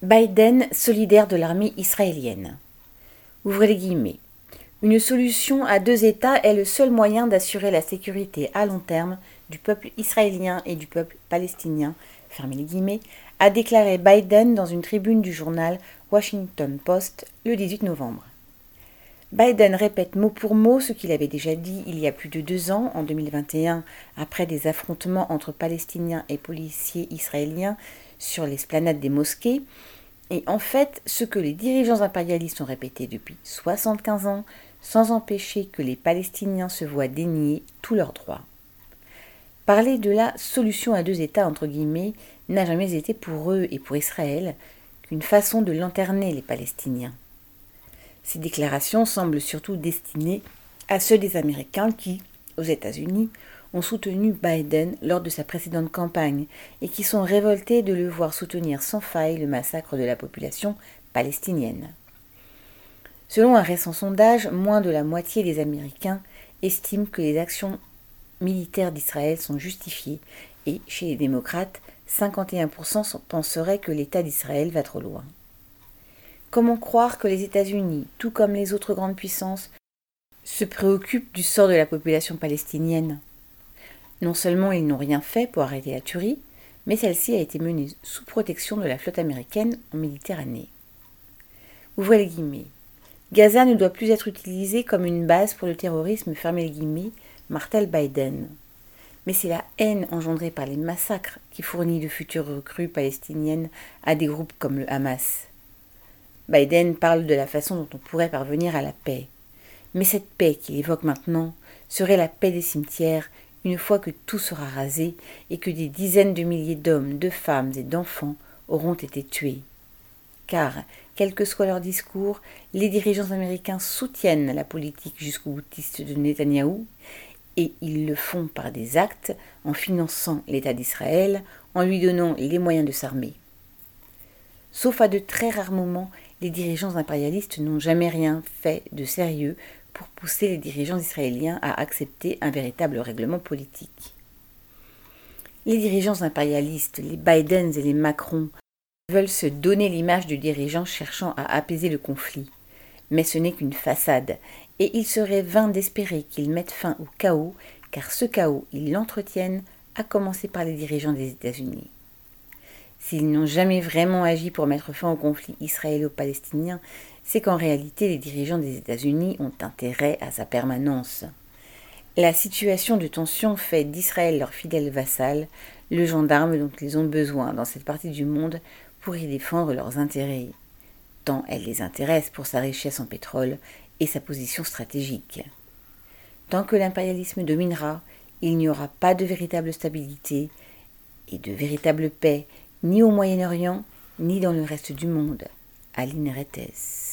Biden solidaire de l'armée israélienne. Ouvrez les guillemets. Une solution à deux États est le seul moyen d'assurer la sécurité à long terme du peuple israélien et du peuple palestinien, fermez les guillemets, a déclaré Biden dans une tribune du journal Washington Post le 18 novembre. Biden répète mot pour mot ce qu'il avait déjà dit il y a plus de deux ans, en 2021, après des affrontements entre Palestiniens et policiers israéliens sur l'esplanade des mosquées, et en fait ce que les dirigeants impérialistes ont répété depuis 75 ans, sans empêcher que les Palestiniens se voient dénier tous leurs droits. Parler de la solution à deux États, entre guillemets, n'a jamais été pour eux et pour Israël qu'une façon de lanterner les Palestiniens. Ces déclarations semblent surtout destinées à ceux des Américains qui, aux États-Unis, ont soutenu Biden lors de sa précédente campagne et qui sont révoltés de le voir soutenir sans faille le massacre de la population palestinienne. Selon un récent sondage, moins de la moitié des Américains estiment que les actions militaires d'Israël sont justifiées et, chez les démocrates, 51% penseraient que l'État d'Israël va trop loin. Comment croire que les États-Unis, tout comme les autres grandes puissances, se préoccupent du sort de la population palestinienne? Non seulement ils n'ont rien fait pour arrêter la tuerie, mais celle-ci a été menée sous protection de la flotte américaine en Méditerranée. Ouvrez les guillemets. Gaza ne doit plus être utilisé comme une base pour le terrorisme, fermez les guillemets, martel Biden. Mais c'est la haine engendrée par les massacres qui fournit de futures recrues palestiniennes à des groupes comme le Hamas. Biden parle de la façon dont on pourrait parvenir à la paix. Mais cette paix qu'il évoque maintenant serait la paix des cimetières fois que tout sera rasé et que des dizaines de milliers d'hommes, de femmes et d'enfants auront été tués. Car, quel que soit leur discours, les dirigeants américains soutiennent la politique jusqu'au boutiste de Netanyahou et ils le font par des actes en finançant l'État d'Israël, en lui donnant les moyens de s'armer. Sauf à de très rares moments, les dirigeants impérialistes n'ont jamais rien fait de sérieux pour pousser les dirigeants israéliens à accepter un véritable règlement politique. Les dirigeants impérialistes, les Bidens et les Macron, veulent se donner l'image du dirigeant cherchant à apaiser le conflit. Mais ce n'est qu'une façade, et il serait vain d'espérer qu'ils mettent fin au chaos, car ce chaos, ils l'entretiennent, à commencer par les dirigeants des États-Unis. S'ils n'ont jamais vraiment agi pour mettre fin au conflit israélo-palestinien, c'est qu'en réalité les dirigeants des États-Unis ont intérêt à sa permanence. La situation de tension fait d'Israël leur fidèle vassal, le gendarme dont ils ont besoin dans cette partie du monde pour y défendre leurs intérêts, tant elle les intéresse pour sa richesse en pétrole et sa position stratégique. Tant que l'impérialisme dominera, il n'y aura pas de véritable stabilité et de véritable paix ni au Moyen-Orient, ni dans le reste du monde. Aline Rettes.